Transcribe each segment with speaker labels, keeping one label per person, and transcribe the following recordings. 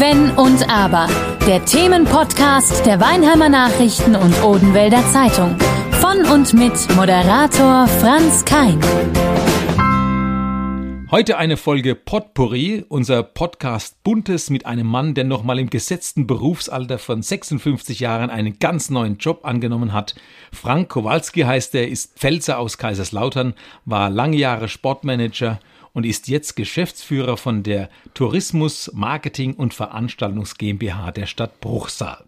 Speaker 1: Wenn und Aber. Der Themenpodcast der Weinheimer Nachrichten und Odenwälder Zeitung. Von und mit Moderator Franz Kein.
Speaker 2: Heute eine Folge Potpourri, unser Podcast Buntes mit einem Mann, der nochmal im gesetzten Berufsalter von 56 Jahren einen ganz neuen Job angenommen hat. Frank Kowalski heißt er, ist Pfälzer aus Kaiserslautern, war lange Jahre Sportmanager und ist jetzt Geschäftsführer von der Tourismus Marketing und Veranstaltungs GmbH der Stadt Bruchsal.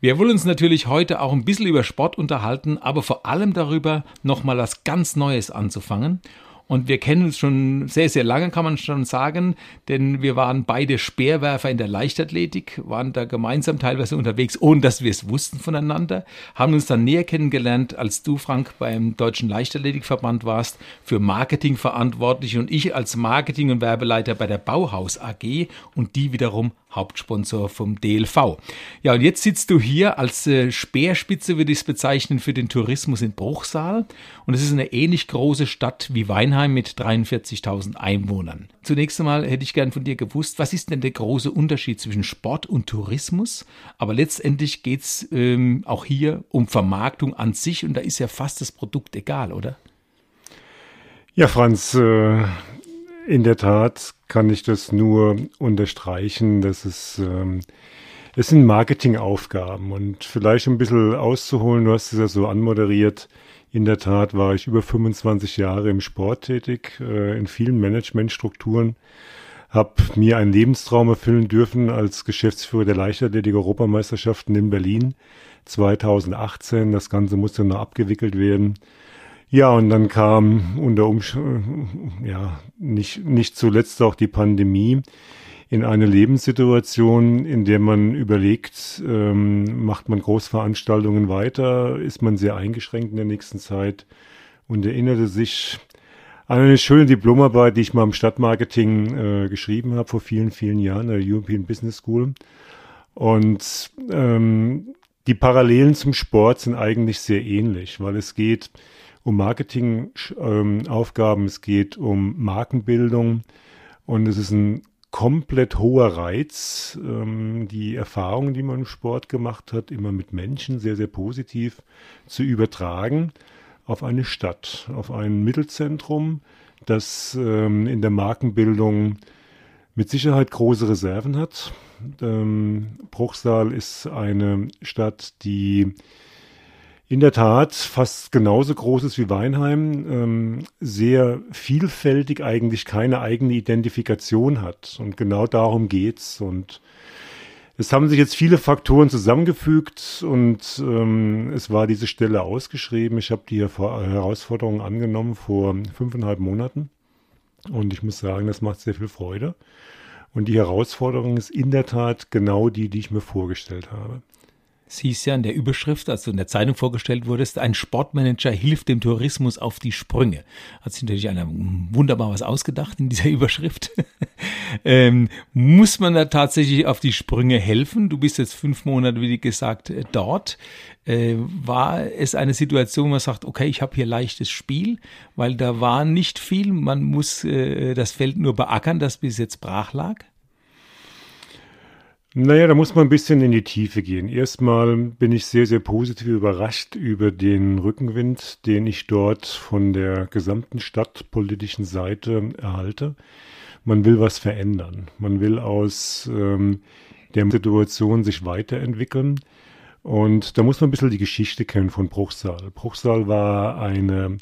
Speaker 2: Wir wollen uns natürlich heute auch ein bisschen über Sport unterhalten, aber vor allem darüber, nochmal was ganz Neues anzufangen. Und wir kennen uns schon sehr, sehr lange, kann man schon sagen, denn wir waren beide Speerwerfer in der Leichtathletik, waren da gemeinsam teilweise unterwegs, ohne dass wir es wussten voneinander, haben uns dann näher kennengelernt, als du, Frank, beim Deutschen Leichtathletikverband warst, für Marketing verantwortlich und ich als Marketing- und Werbeleiter bei der Bauhaus AG und die wiederum Hauptsponsor vom DLV. Ja, und jetzt sitzt du hier als äh, Speerspitze, würde ich es bezeichnen, für den Tourismus in Bruchsal. Und es ist eine ähnlich große Stadt wie Weinheim mit 43.000 Einwohnern. Zunächst einmal hätte ich gern von dir gewusst, was ist denn der große Unterschied zwischen Sport und Tourismus? Aber letztendlich geht es ähm, auch hier um Vermarktung an sich und da ist ja fast das Produkt egal, oder?
Speaker 3: Ja, Franz, äh, in der Tat kann ich das nur unterstreichen, dass es, ähm, es sind Marketingaufgaben und vielleicht ein bisschen auszuholen, du hast es ja so anmoderiert. In der Tat war ich über 25 Jahre im Sport tätig, äh, in vielen Managementstrukturen, habe mir einen Lebenstraum erfüllen dürfen als Geschäftsführer der Leichtathletik-Europameisterschaften in Berlin 2018. Das Ganze musste noch abgewickelt werden. Ja, und dann kam unter Umständen, ja, nicht, nicht zuletzt auch die Pandemie in eine Lebenssituation, in der man überlegt, ähm, macht man Großveranstaltungen weiter, ist man sehr eingeschränkt in der nächsten Zeit? Und erinnerte sich an eine schöne Diplomarbeit, die ich mal im Stadtmarketing äh, geschrieben habe vor vielen, vielen Jahren, der European Business School. Und ähm, die Parallelen zum Sport sind eigentlich sehr ähnlich, weil es geht um Marketingaufgaben, ähm, es geht um Markenbildung. Und es ist ein komplett hoher Reiz, ähm, die Erfahrungen, die man im Sport gemacht hat, immer mit Menschen sehr, sehr positiv zu übertragen auf eine Stadt, auf ein Mittelzentrum, das ähm, in der Markenbildung mit Sicherheit große Reserven hat. Ähm, Bruchsal ist eine Stadt, die in der Tat fast genauso groß ist wie Weinheim, ähm, sehr vielfältig eigentlich keine eigene Identifikation hat. Und genau darum geht's. Und es haben sich jetzt viele Faktoren zusammengefügt und ähm, es war diese Stelle ausgeschrieben. Ich habe die Herausforderung angenommen vor fünfeinhalb Monaten. Und ich muss sagen, das macht sehr viel Freude. Und die Herausforderung ist in der Tat genau die, die ich mir vorgestellt habe.
Speaker 2: Hieß ja in der Überschrift, als du in der Zeitung vorgestellt wurdest, ein Sportmanager hilft dem Tourismus auf die Sprünge. Hat sich natürlich einer wunderbar was ausgedacht in dieser Überschrift. ähm, muss man da tatsächlich auf die Sprünge helfen? Du bist jetzt fünf Monate, wie gesagt, äh, dort. Äh, war es eine Situation, wo man sagt, okay, ich habe hier leichtes Spiel, weil da war nicht viel, man muss äh, das Feld nur beackern, das bis jetzt brach lag?
Speaker 3: Naja, da muss man ein bisschen in die Tiefe gehen. Erstmal bin ich sehr, sehr positiv überrascht über den Rückenwind, den ich dort von der gesamten stadtpolitischen Seite erhalte. Man will was verändern. Man will aus ähm, der Situation sich weiterentwickeln. Und da muss man ein bisschen die Geschichte kennen von Bruchsal. Bruchsal war eine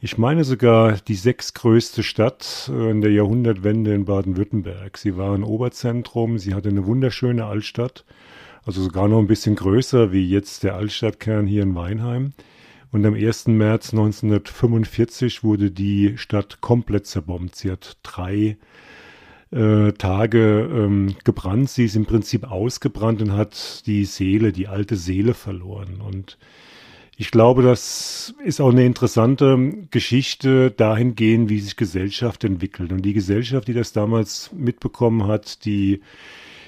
Speaker 3: ich meine sogar die sechstgrößte Stadt äh, in der Jahrhundertwende in Baden-Württemberg. Sie war ein Oberzentrum, sie hatte eine wunderschöne Altstadt, also sogar noch ein bisschen größer wie jetzt der Altstadtkern hier in Weinheim. Und am 1. März 1945 wurde die Stadt komplett zerbombt. Sie hat drei äh, Tage ähm, gebrannt. Sie ist im Prinzip ausgebrannt und hat die Seele, die alte Seele verloren. Und ich glaube, das ist auch eine interessante Geschichte dahingehend, wie sich Gesellschaft entwickelt. Und die Gesellschaft, die das damals mitbekommen hat, die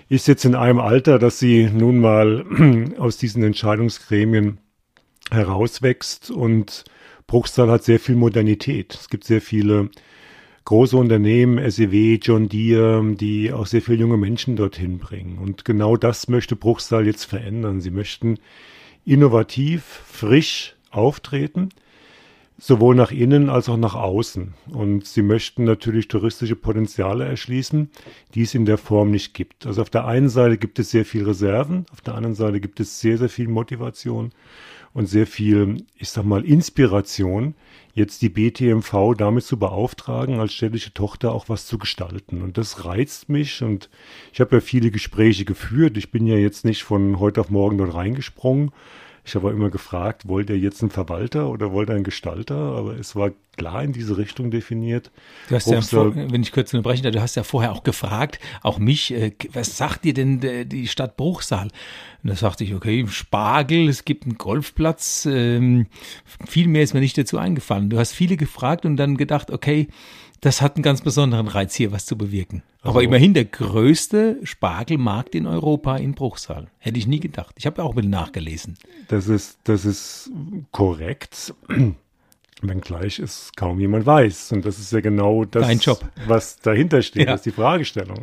Speaker 3: ist jetzt in einem Alter, dass sie nun mal aus diesen Entscheidungsgremien herauswächst und Bruchsal hat sehr viel Modernität. Es gibt sehr viele große Unternehmen, SEW, John Deere, die auch sehr viele junge Menschen dorthin bringen. Und genau das möchte Bruchsal jetzt verändern. Sie möchten innovativ, frisch auftreten sowohl nach innen als auch nach außen. Und sie möchten natürlich touristische Potenziale erschließen, die es in der Form nicht gibt. Also auf der einen Seite gibt es sehr viel Reserven, auf der anderen Seite gibt es sehr, sehr viel Motivation und sehr viel, ich sag mal, Inspiration, jetzt die BTMV damit zu beauftragen, als städtische Tochter auch was zu gestalten. Und das reizt mich und ich habe ja viele Gespräche geführt. Ich bin ja jetzt nicht von heute auf morgen dort reingesprungen, ich habe immer gefragt, wollt ihr jetzt einen Verwalter oder wollt ihr einen Gestalter? Aber es war klar in diese Richtung definiert.
Speaker 2: Du hast ja, vor, wenn ich kurz unterbrechen darf, du hast ja vorher auch gefragt, auch mich, äh, was sagt dir denn die Stadt Bruchsal? Und da sagte ich, okay, Spargel, es gibt einen Golfplatz, ähm, viel mehr ist mir nicht dazu eingefallen. Du hast viele gefragt und dann gedacht, okay, das hat einen ganz besonderen Reiz, hier was zu bewirken. Aber also. immerhin der größte Spargelmarkt in Europa in Bruchsal. Hätte ich nie gedacht. Ich habe auch ein nachgelesen.
Speaker 3: Das ist, das ist korrekt. Wenngleich es kaum jemand weiß. Und das ist ja genau das, was dahinter steht, ja. ist die Fragestellung.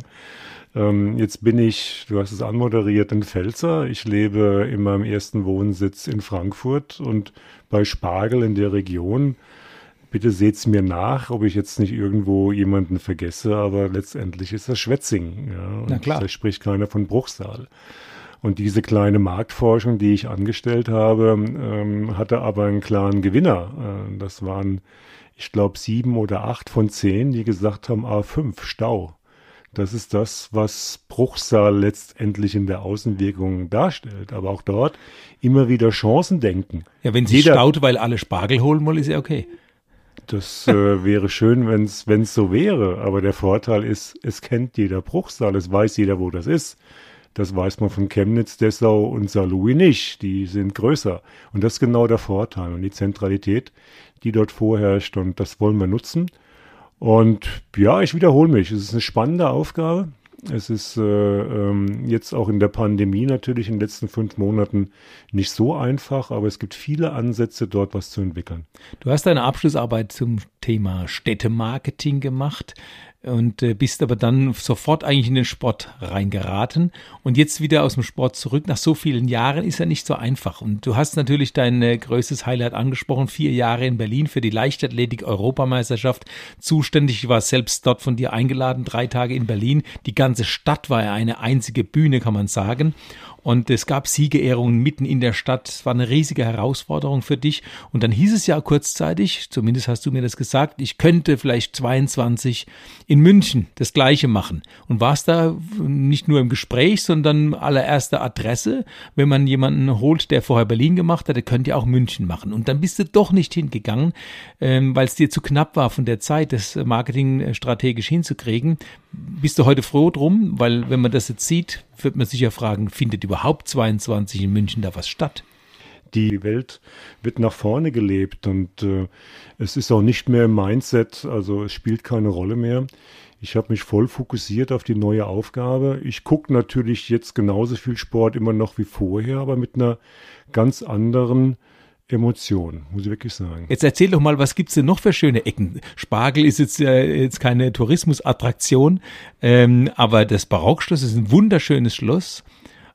Speaker 3: Ähm, jetzt bin ich, du hast es anmoderiert, in Pfälzer. Ich lebe in meinem ersten Wohnsitz in Frankfurt und bei Spargel in der Region Bitte seht's mir nach, ob ich jetzt nicht irgendwo jemanden vergesse, aber letztendlich ist das Schwetzing. Ja,
Speaker 2: Na klar.
Speaker 3: Da spricht keiner von Bruchsal. Und diese kleine Marktforschung, die ich angestellt habe, ähm, hatte aber einen klaren Gewinner. Äh, das waren, ich glaube, sieben oder acht von zehn, die gesagt haben, A5, Stau. Das ist das, was Bruchsal letztendlich in der Außenwirkung darstellt. Aber auch dort immer wieder Chancen denken.
Speaker 2: Ja, wenn sie staut, weil alle Spargel holen wollen, ist ja okay.
Speaker 3: Das äh, wäre schön, wenn es so wäre. Aber der Vorteil ist, es kennt jeder Bruchsal, es weiß jeder, wo das ist. Das weiß man von Chemnitz, Dessau und Saarlouis nicht. Die sind größer. Und das ist genau der Vorteil und die Zentralität, die dort vorherrscht. Und das wollen wir nutzen. Und ja, ich wiederhole mich. Es ist eine spannende Aufgabe. Es ist äh, ähm, jetzt auch in der Pandemie natürlich in den letzten fünf Monaten nicht so einfach, aber es gibt viele Ansätze, dort was zu entwickeln.
Speaker 2: Du hast deine Abschlussarbeit zum Thema Städtemarketing gemacht und äh, bist aber dann sofort eigentlich in den Sport reingeraten und jetzt wieder aus dem Sport zurück. Nach so vielen Jahren ist ja nicht so einfach. Und du hast natürlich dein äh, größtes Highlight angesprochen, vier Jahre in Berlin für die Leichtathletik-Europameisterschaft zuständig. War selbst dort von dir eingeladen, drei Tage in Berlin. Die ganze Stadt war ja eine einzige Bühne, kann man sagen. Und es gab Siegerehrungen mitten in der Stadt. Es war eine riesige Herausforderung für dich. Und dann hieß es ja kurzzeitig, zumindest hast du mir das gesagt, ich könnte vielleicht 22 in München das Gleiche machen. Und warst da nicht nur im Gespräch, sondern allererste Adresse, wenn man jemanden holt, der vorher Berlin gemacht hat, der könnte ja auch München machen. Und dann bist du doch nicht hingegangen, ähm, weil es dir zu knapp war von der Zeit, das Marketing strategisch hinzukriegen. Bist du heute froh drum? Weil wenn man das jetzt sieht, wird man sich ja fragen, findet überhaupt 22 in München da was statt?
Speaker 3: Die Welt wird nach vorne gelebt und äh, es ist auch nicht mehr im Mindset, also es spielt keine Rolle mehr. Ich habe mich voll fokussiert auf die neue Aufgabe. Ich gucke natürlich jetzt genauso viel Sport immer noch wie vorher, aber mit einer ganz anderen Emotion, muss ich wirklich sagen.
Speaker 2: Jetzt erzähl doch mal, was gibt's denn noch für schöne Ecken? Spargel ist jetzt, äh, jetzt keine Tourismusattraktion, ähm, aber das Barockschloss ist ein wunderschönes Schloss.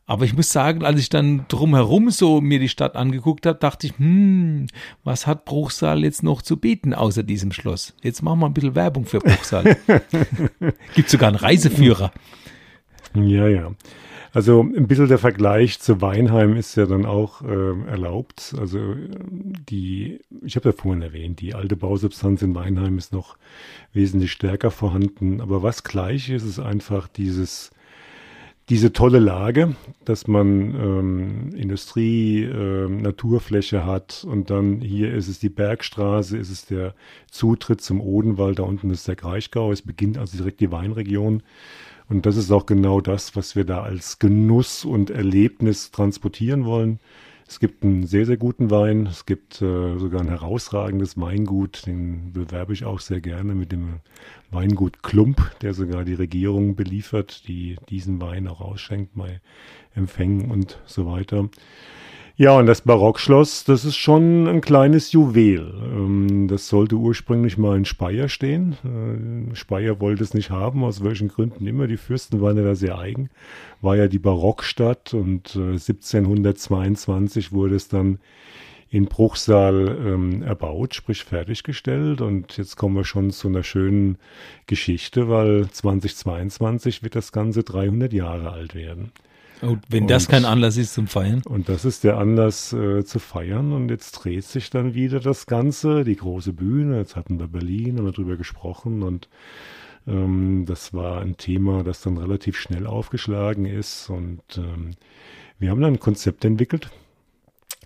Speaker 2: Aber ich muss sagen, als ich dann drumherum so mir die Stadt angeguckt habe, dachte ich, hm, was hat Bruchsal jetzt noch zu bieten außer diesem Schloss? Jetzt machen wir ein bisschen Werbung für Bruchsal. Gibt sogar einen Reiseführer.
Speaker 3: Ja, ja. Also ein bisschen der Vergleich zu Weinheim ist ja dann auch äh, erlaubt. Also die, ich habe ja vorhin erwähnt, die alte Bausubstanz in Weinheim ist noch wesentlich stärker vorhanden. Aber was gleich ist, ist einfach dieses diese tolle Lage, dass man ähm, Industrie, äh, Naturfläche hat und dann hier ist es die Bergstraße, ist es der Zutritt zum Odenwald, da unten ist der Kraichgau, es beginnt also direkt die Weinregion und das ist auch genau das, was wir da als Genuss und Erlebnis transportieren wollen. Es gibt einen sehr, sehr guten Wein. Es gibt äh, sogar ein herausragendes Weingut. Den bewerbe ich auch sehr gerne mit dem Weingut Klump, der sogar die Regierung beliefert, die diesen Wein auch ausschenkt bei Empfängen und so weiter. Ja, und das Barockschloss, das ist schon ein kleines Juwel. Ähm, das sollte ursprünglich mal in Speyer stehen. Äh, Speyer wollte es nicht haben, aus welchen Gründen immer. Die Fürsten waren ja da sehr eigen. War ja die Barockstadt und 1722 äh, wurde es dann in Bruchsal ähm, erbaut, sprich fertiggestellt. Und jetzt kommen wir schon zu einer schönen Geschichte, weil 2022 wird das Ganze 300 Jahre alt werden.
Speaker 2: Und wenn und, das kein Anlass ist zum Feiern?
Speaker 3: Und das ist der Anlass äh, zu feiern. Und jetzt dreht sich dann wieder das Ganze, die große Bühne. Jetzt hatten wir Berlin, wir drüber gesprochen. Und ähm, das war ein Thema, das dann relativ schnell aufgeschlagen ist. Und ähm, wir haben dann ein Konzept entwickelt,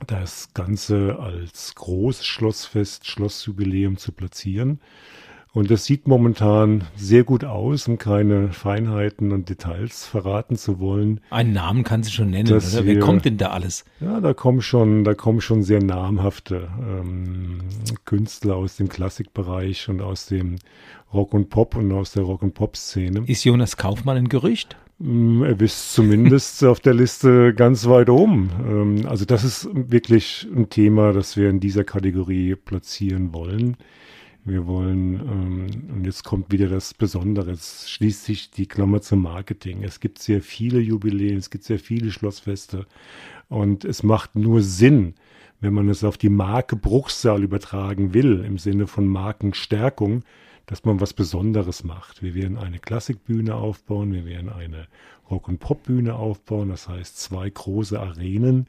Speaker 3: das Ganze als großes Schlossfest, Schlossjubiläum zu platzieren. Und das sieht momentan sehr gut aus, um keine Feinheiten und Details verraten zu wollen.
Speaker 2: Einen Namen kann sie schon nennen, oder? Wer kommt denn da alles?
Speaker 3: Ja, da kommen schon, da kommen schon sehr namhafte ähm, Künstler aus dem Klassikbereich und aus dem Rock und Pop und aus der Rock und Pop Szene.
Speaker 2: Ist Jonas Kaufmann ein Gerücht?
Speaker 3: Mm, er ist zumindest auf der Liste ganz weit oben. Ähm, also das ist wirklich ein Thema, das wir in dieser Kategorie platzieren wollen. Wir wollen, ähm, und jetzt kommt wieder das Besondere, es schließt sich die Klammer zum Marketing. Es gibt sehr viele Jubiläen, es gibt sehr viele Schlossfeste und es macht nur Sinn, wenn man es auf die Marke Bruchsal übertragen will, im Sinne von Markenstärkung, dass man was Besonderes macht. Wir werden eine Klassikbühne aufbauen, wir werden eine Rock- und Popbühne aufbauen, das heißt zwei große Arenen,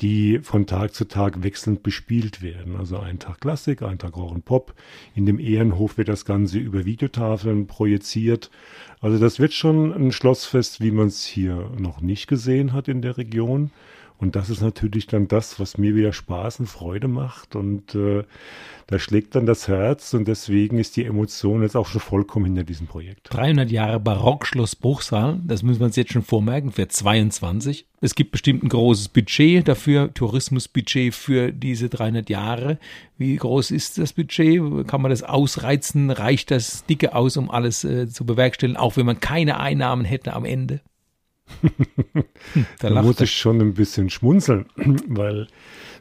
Speaker 3: die von Tag zu Tag wechselnd bespielt werden. Also ein Tag Klassik, ein Tag Rock und Pop. In dem Ehrenhof wird das Ganze über Videotafeln projiziert. Also das wird schon ein Schlossfest, wie man es hier noch nicht gesehen hat in der Region. Und das ist natürlich dann das, was mir wieder Spaß und Freude macht. Und äh, da schlägt dann das Herz und deswegen ist die Emotion jetzt auch schon vollkommen hinter diesem Projekt.
Speaker 2: 300 Jahre Barockschloss Bruchsal, das müssen wir uns jetzt schon vormerken, für 22. Es gibt bestimmt ein großes Budget dafür, Tourismusbudget für diese 300 Jahre. Wie groß ist das Budget? Kann man das ausreizen? Reicht das dicke aus, um alles äh, zu bewerkstelligen, auch wenn man keine Einnahmen hätte am Ende?
Speaker 3: da, muss ich schon ein bisschen schmunzeln, weil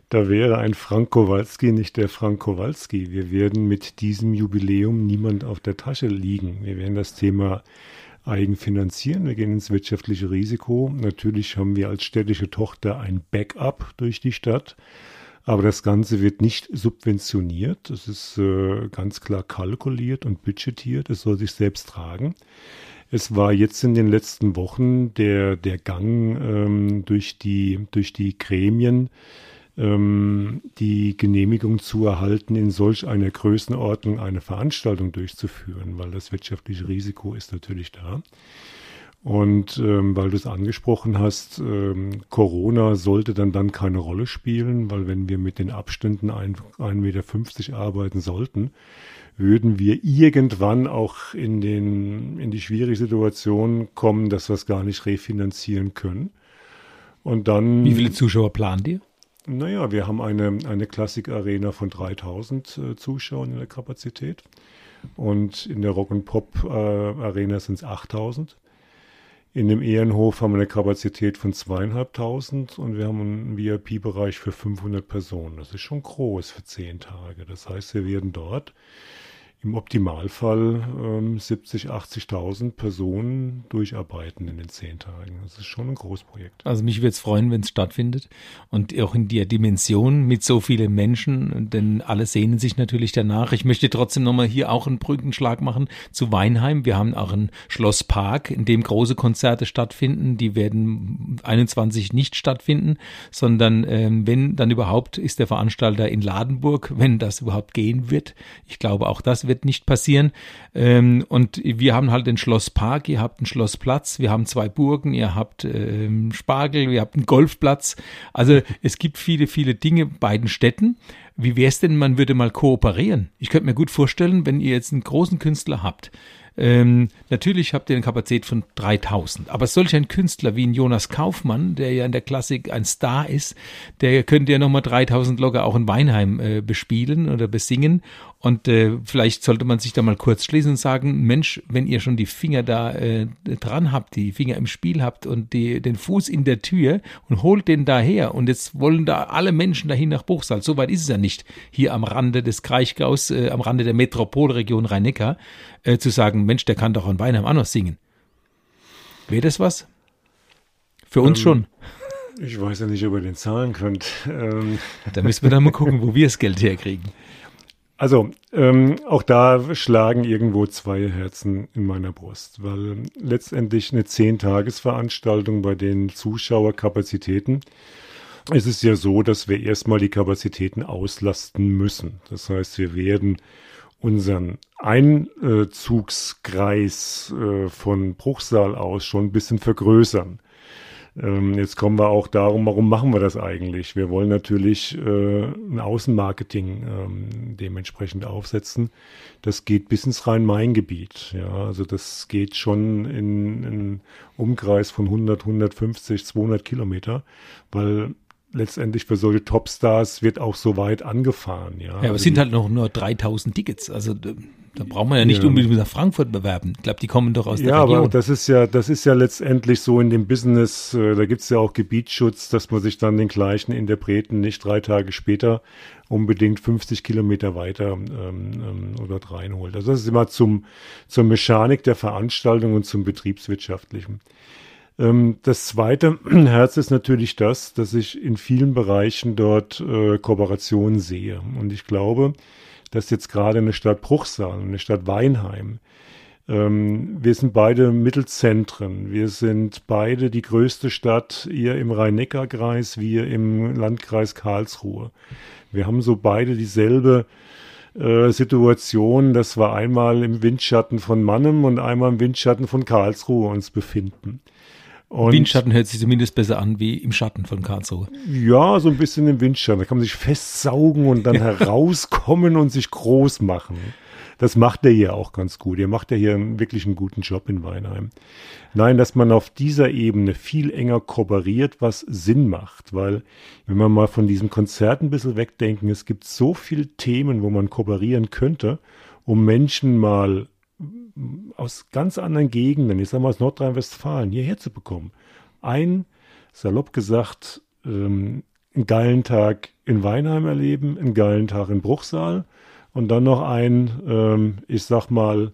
Speaker 3: da wäre ein Frank Kowalski nicht der Frank Kowalski. Wir werden mit diesem Jubiläum niemand auf der Tasche liegen. Wir werden das Thema eigenfinanzieren. Wir gehen ins wirtschaftliche Risiko. Natürlich haben wir als städtische Tochter ein Backup durch die Stadt. Aber das Ganze wird nicht subventioniert. Es ist äh, ganz klar kalkuliert und budgetiert. Es soll sich selbst tragen. Es war jetzt in den letzten Wochen der, der Gang ähm, durch, die, durch die Gremien, ähm, die Genehmigung zu erhalten, in solch einer Größenordnung eine Veranstaltung durchzuführen, weil das wirtschaftliche Risiko ist natürlich da. Und ähm, weil du es angesprochen hast, ähm, Corona sollte dann dann keine Rolle spielen, weil wenn wir mit den Abständen 1,50 Meter arbeiten sollten, würden wir irgendwann auch in, den, in die schwierige Situation kommen, dass wir es gar nicht refinanzieren können. Und dann.
Speaker 2: Wie viele Zuschauer planen ihr?
Speaker 3: Naja, wir haben eine, eine Klassik-Arena von 3000 äh, Zuschauern in der Kapazität. Und in der Rock- and Pop-Arena äh, sind es 8000. In dem Ehrenhof haben wir eine Kapazität von zweieinhalbtausend und wir haben einen VIP-Bereich für 500 Personen. Das ist schon groß für zehn Tage. Das heißt, wir werden dort im Optimalfall ähm, 70, 80.000 Personen durcharbeiten in den zehn Tagen. Das ist schon ein Großprojekt.
Speaker 2: Also mich würde es freuen, wenn es stattfindet und auch in der Dimension mit so vielen Menschen, denn alle sehnen sich natürlich danach. Ich möchte trotzdem nochmal hier auch einen Brückenschlag machen zu Weinheim. Wir haben auch einen Schlosspark, in dem große Konzerte stattfinden. Die werden 21 nicht stattfinden, sondern ähm, wenn dann überhaupt ist der Veranstalter in Ladenburg, wenn das überhaupt gehen wird. Ich glaube, auch das wird wird nicht passieren. Ähm, und wir haben halt den Schlosspark, ihr habt einen Schlossplatz, wir haben zwei Burgen, ihr habt ähm, Spargel, ihr habt einen Golfplatz. Also es gibt viele, viele Dinge beiden Städten. Wie wäre es denn, man würde mal kooperieren? Ich könnte mir gut vorstellen, wenn ihr jetzt einen großen Künstler habt, ähm, natürlich habt ihr eine Kapazität von 3000, aber solch ein Künstler wie ein Jonas Kaufmann, der ja in der Klassik ein Star ist, der könnte ja nochmal 3000 locker auch in Weinheim äh, bespielen oder besingen Und äh, vielleicht sollte man sich da mal kurz schließen und sagen, Mensch, wenn ihr schon die Finger da äh, dran habt, die Finger im Spiel habt und die, den Fuß in der Tür und holt den daher und jetzt wollen da alle Menschen dahin nach Bruchsal. So weit ist es ja nicht, hier am Rande des Kraichgaus, äh, am Rande der Metropolregion Rhein-Neckar, äh, zu sagen, Mensch, der kann doch an Weinheim auch noch singen. Wäre das was? Für uns ähm, schon.
Speaker 3: Ich weiß ja nicht, ob ihr den zahlen könnt.
Speaker 2: Ähm. Da müssen wir dann mal gucken, wo wir das Geld herkriegen.
Speaker 3: Also, ähm, auch da schlagen irgendwo zwei Herzen in meiner Brust, weil letztendlich eine Zehn-Tages-Veranstaltung bei den Zuschauerkapazitäten es ist ja so, dass wir erstmal die Kapazitäten auslasten müssen. Das heißt, wir werden unseren Einzugskreis äh, von Bruchsal aus schon ein bisschen vergrößern. Ähm, jetzt kommen wir auch darum, warum machen wir das eigentlich? Wir wollen natürlich äh, ein Außenmarketing ähm, dementsprechend aufsetzen. Das geht bis ins Rhein-Main-Gebiet. Ja, also das geht schon in, in Umkreis von 100, 150, 200 Kilometer, weil letztendlich für solche Topstars wird auch so weit angefahren. Ja, ja
Speaker 2: aber also es sind halt noch nur 3000 Tickets. Also da braucht man ja nicht ja. unbedingt nach Frankfurt bewerben. Ich glaube, die kommen doch aus der
Speaker 3: ja,
Speaker 2: Region. Ja,
Speaker 3: aber das ist ja, das ist ja letztendlich so in dem Business, äh, da gibt es ja auch Gebietsschutz, dass man sich dann den gleichen Interpreten nicht drei Tage später unbedingt 50 Kilometer weiter ähm, ähm, oder reinholt. Also das ist immer zum, zur Mechanik der Veranstaltung und zum Betriebswirtschaftlichen. Ähm, das zweite Herz ist natürlich das, dass ich in vielen Bereichen dort äh, Kooperationen sehe. Und ich glaube, dass jetzt gerade eine Stadt Bruchsal und eine Stadt Weinheim, ähm, wir sind beide Mittelzentren. Wir sind beide die größte Stadt, ihr im Rhein-Neckar-Kreis, wir im Landkreis Karlsruhe. Wir haben so beide dieselbe äh, Situation, dass wir einmal im Windschatten von Mannem und einmal im Windschatten von Karlsruhe uns befinden.
Speaker 2: Und Windschatten hört sich zumindest besser an wie im Schatten von Karlsruhe.
Speaker 3: Ja, so ein bisschen im Windschatten. Da kann man sich festsaugen und dann herauskommen und sich groß machen. Das macht er hier auch ganz gut. Er macht ja hier wirklich einen guten Job in Weinheim. Nein, dass man auf dieser Ebene viel enger kooperiert, was Sinn macht, weil wenn wir mal von diesem Konzert ein bisschen wegdenken, es gibt so viele Themen, wo man kooperieren könnte, um Menschen mal aus ganz anderen Gegenden, ich sage mal aus Nordrhein-Westfalen, hierher zu bekommen. Ein, salopp gesagt, ähm, einen geilen Tag in Weinheim erleben, einen geilen Tag in Bruchsal und dann noch ein, ähm, ich sag mal,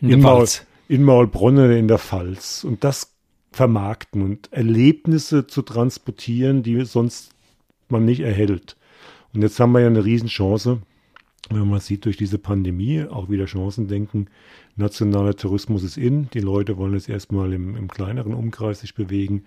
Speaker 3: in, Maul, in Maulbronne in der Pfalz. Und das vermarkten und Erlebnisse zu transportieren, die sonst man nicht erhält. Und jetzt haben wir ja eine Riesenchance, wenn man sieht, durch diese Pandemie auch wieder Chancen denken, nationaler Tourismus ist in, die Leute wollen jetzt erstmal im, im kleineren Umkreis sich bewegen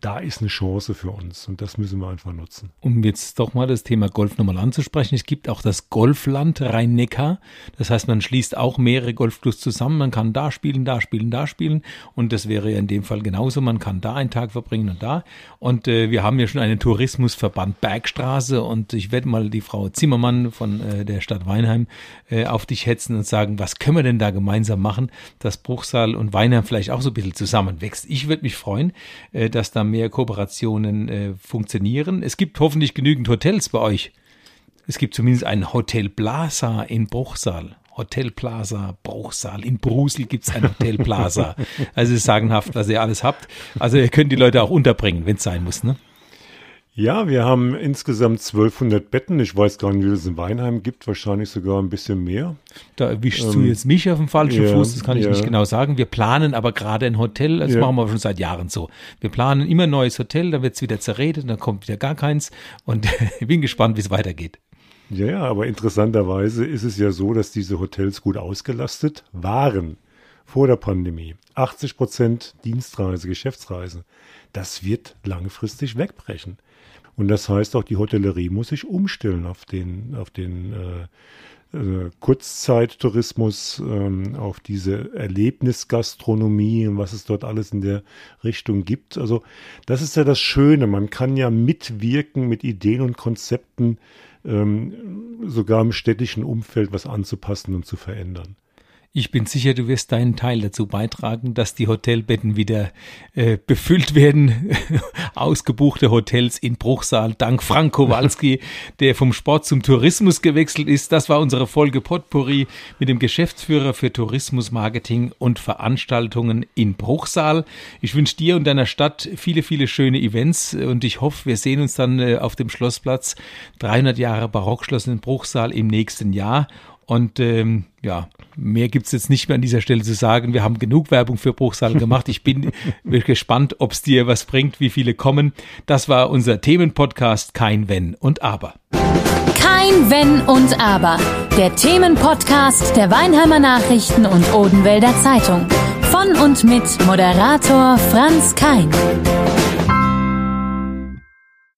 Speaker 3: da ist eine Chance für uns und das müssen wir einfach nutzen.
Speaker 2: Um jetzt doch mal das Thema Golf nochmal anzusprechen, es gibt auch das Golfland Rhein-Neckar. Das heißt, man schließt auch mehrere Golfclubs zusammen. Man kann da spielen, da spielen, da spielen und das wäre ja in dem Fall genauso. Man kann da einen Tag verbringen und da. Und äh, wir haben ja schon einen Tourismusverband Bergstraße und ich werde mal die Frau Zimmermann von äh, der Stadt Weinheim äh, auf dich hetzen und sagen, was können wir denn da gemeinsam machen, dass Bruchsal und Weinheim vielleicht auch so ein bisschen zusammenwächst. Ich würde mich freuen, äh, dass da mehr Kooperationen äh, funktionieren. Es gibt hoffentlich genügend Hotels bei euch. Es gibt zumindest ein Hotel Plaza in Bruchsal. Hotel Plaza, Bruchsal. In Brusel gibt es ein Hotel Plaza. Also es ist sagenhaft, was ihr alles habt. Also ihr könnt die Leute auch unterbringen, wenn es sein muss. Ne?
Speaker 3: Ja, wir haben insgesamt 1200 Betten. Ich weiß gar nicht, wie es in Weinheim gibt. Wahrscheinlich sogar ein bisschen mehr.
Speaker 2: Da erwischst ähm, du jetzt mich auf dem falschen ja, Fuß. Das kann ich ja. nicht genau sagen. Wir planen aber gerade ein Hotel. Das ja. machen wir schon seit Jahren so. Wir planen immer ein neues Hotel. Dann wird es wieder zerredet. Dann kommt wieder gar keins. Und ich bin gespannt, wie es weitergeht.
Speaker 3: Ja, ja, aber interessanterweise ist es ja so, dass diese Hotels gut ausgelastet waren vor der Pandemie. 80 Prozent Dienstreise, Geschäftsreise. Das wird langfristig wegbrechen. Und das heißt auch, die Hotellerie muss sich umstellen auf den, auf den äh, äh, Kurzzeittourismus, ähm, auf diese Erlebnisgastronomie und was es dort alles in der Richtung gibt. Also das ist ja das Schöne. Man kann ja mitwirken mit Ideen und Konzepten, ähm, sogar im städtischen Umfeld was anzupassen und zu verändern.
Speaker 2: Ich bin sicher, du wirst deinen Teil dazu beitragen, dass die Hotelbetten wieder äh, befüllt werden. Ausgebuchte Hotels in Bruchsal, dank Frank Kowalski, der vom Sport zum Tourismus gewechselt ist. Das war unsere Folge Potpourri mit dem Geschäftsführer für Tourismus, Marketing und Veranstaltungen in Bruchsal. Ich wünsche dir und deiner Stadt viele, viele schöne Events und ich hoffe, wir sehen uns dann äh, auf dem Schlossplatz 300 Jahre Barockschloss in Bruchsal im nächsten Jahr. Und ähm, ja, mehr gibt's jetzt nicht mehr an dieser Stelle zu sagen. Wir haben genug Werbung für Bruchsal gemacht. Ich bin gespannt, ob's dir was bringt, wie viele kommen. Das war unser Themenpodcast Kein Wenn und Aber.
Speaker 1: Kein Wenn und Aber. Der Themenpodcast der Weinheimer Nachrichten und Odenwälder Zeitung. Von und mit Moderator Franz Kein.